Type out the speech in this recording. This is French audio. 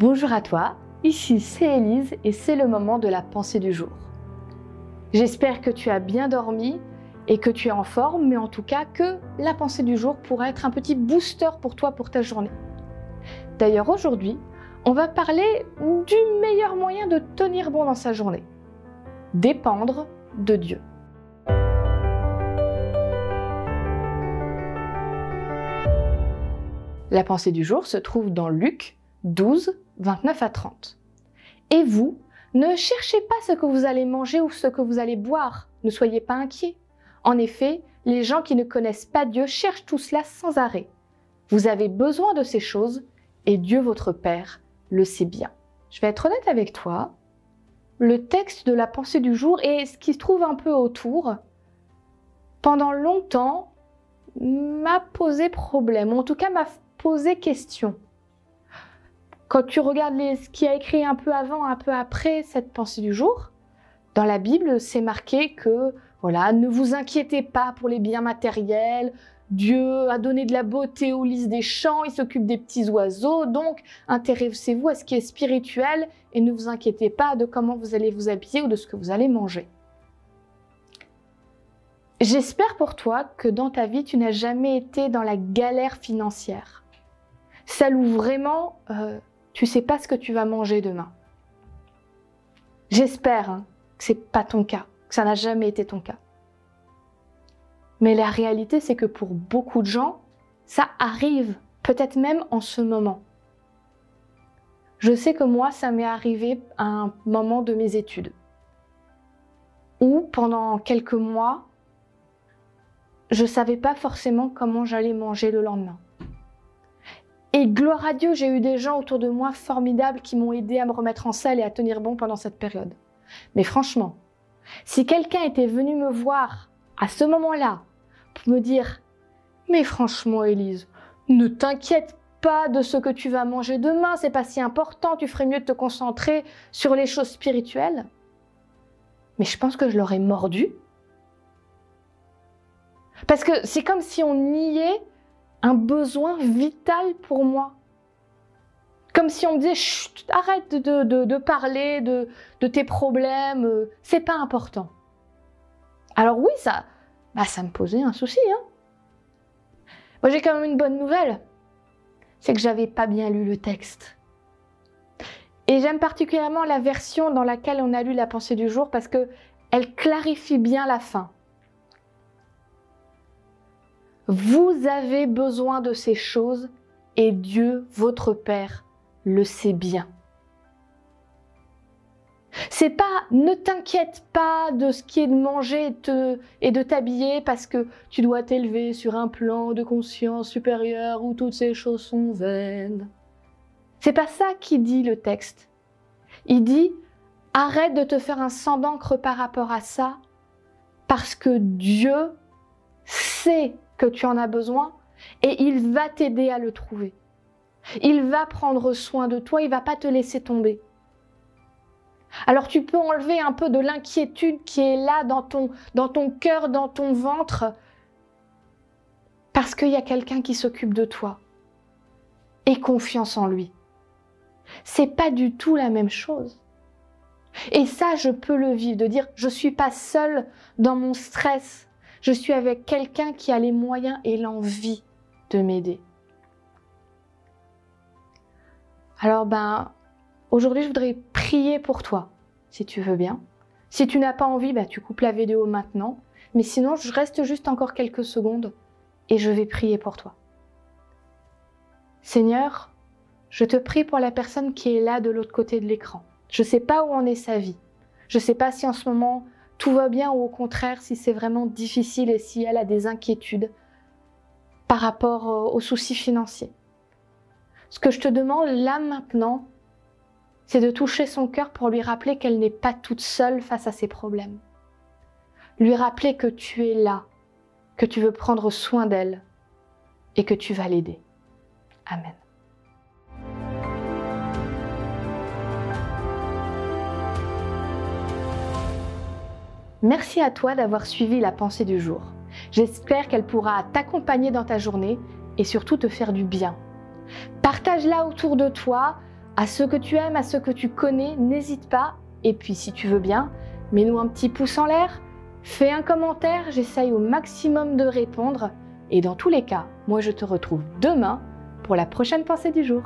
Bonjour à toi, ici c'est Élise et c'est le moment de la pensée du jour. J'espère que tu as bien dormi et que tu es en forme, mais en tout cas que la pensée du jour pourra être un petit booster pour toi pour ta journée. D'ailleurs aujourd'hui, on va parler du meilleur moyen de tenir bon dans sa journée. Dépendre de Dieu. La pensée du jour se trouve dans Luc 12, 29 à 30. Et vous, ne cherchez pas ce que vous allez manger ou ce que vous allez boire, ne soyez pas inquiets. En effet, les gens qui ne connaissent pas Dieu cherchent tout cela sans arrêt. Vous avez besoin de ces choses et Dieu votre Père le sait bien. Je vais être honnête avec toi. Le texte de la pensée du jour et ce qui se trouve un peu autour, pendant longtemps, m'a posé problème, ou en tout cas m'a posé question quand tu regardes ce qui a écrit un peu avant, un peu après cette pensée du jour, dans la Bible, c'est marqué que, voilà, ne vous inquiétez pas pour les biens matériels, Dieu a donné de la beauté aux lys des champs, il s'occupe des petits oiseaux, donc intéressez-vous à ce qui est spirituel et ne vous inquiétez pas de comment vous allez vous habiller ou de ce que vous allez manger. J'espère pour toi que dans ta vie, tu n'as jamais été dans la galère financière. Celle où vraiment euh, tu sais pas ce que tu vas manger demain. J'espère hein, que c'est pas ton cas, que ça n'a jamais été ton cas. Mais la réalité, c'est que pour beaucoup de gens, ça arrive, peut-être même en ce moment. Je sais que moi, ça m'est arrivé à un moment de mes études, où pendant quelques mois, je ne savais pas forcément comment j'allais manger le lendemain. Et gloire à Dieu, j'ai eu des gens autour de moi formidables qui m'ont aidé à me remettre en selle et à tenir bon pendant cette période. Mais franchement, si quelqu'un était venu me voir à ce moment-là pour me dire Mais franchement, Élise, ne t'inquiète pas de ce que tu vas manger demain, c'est pas si important, tu ferais mieux de te concentrer sur les choses spirituelles. Mais je pense que je l'aurais mordu. Parce que c'est comme si on niait un besoin vital pour moi. Comme si on me disait arrête de, parler de, tes problèmes, euh, c'est pas important. Alors oui, ça, bah, ça me posait un souci. Hein. Moi j'ai quand même une bonne nouvelle, c'est que j'avais pas bien lu le texte. Et j'aime particulièrement la version dans laquelle on a lu la pensée du jour parce que elle clarifie bien la fin. Vous avez besoin de ces choses et Dieu, votre Père, le sait bien. C'est pas ne t'inquiète pas de ce qui est de manger et de t'habiller parce que tu dois t'élever sur un plan de conscience supérieure où toutes ces choses sont vaines. C'est pas ça qui dit le texte. Il dit arrête de te faire un sang d'encre par rapport à ça parce que Dieu sait que tu en as besoin et il va t'aider à le trouver. Il va prendre soin de toi, il va pas te laisser tomber. Alors tu peux enlever un peu de l'inquiétude qui est là dans ton, dans ton cœur, dans ton ventre, parce qu'il y a quelqu'un qui s'occupe de toi. Et confiance en lui. C'est pas du tout la même chose. Et ça, je peux le vivre, de dire je suis pas seule dans mon stress, je suis avec quelqu'un qui a les moyens et l'envie de m'aider. Alors ben, aujourd'hui, je voudrais prier pour toi, si tu veux bien. Si tu n'as pas envie, ben, tu coupes la vidéo maintenant. Mais sinon, je reste juste encore quelques secondes et je vais prier pour toi. Seigneur, je te prie pour la personne qui est là de l'autre côté de l'écran. Je ne sais pas où en est sa vie. Je ne sais pas si en ce moment tout va bien ou au contraire si c'est vraiment difficile et si elle a des inquiétudes par rapport euh, aux soucis financiers. Ce que je te demande là maintenant, c'est de toucher son cœur pour lui rappeler qu'elle n'est pas toute seule face à ses problèmes. Lui rappeler que tu es là, que tu veux prendre soin d'elle et que tu vas l'aider. Amen. Merci à toi d'avoir suivi la pensée du jour. J'espère qu'elle pourra t'accompagner dans ta journée et surtout te faire du bien. Partage-la autour de toi à ceux que tu aimes, à ceux que tu connais, n'hésite pas. Et puis si tu veux bien, mets-nous un petit pouce en l'air, fais un commentaire, j'essaye au maximum de répondre. Et dans tous les cas, moi je te retrouve demain pour la prochaine pensée du jour.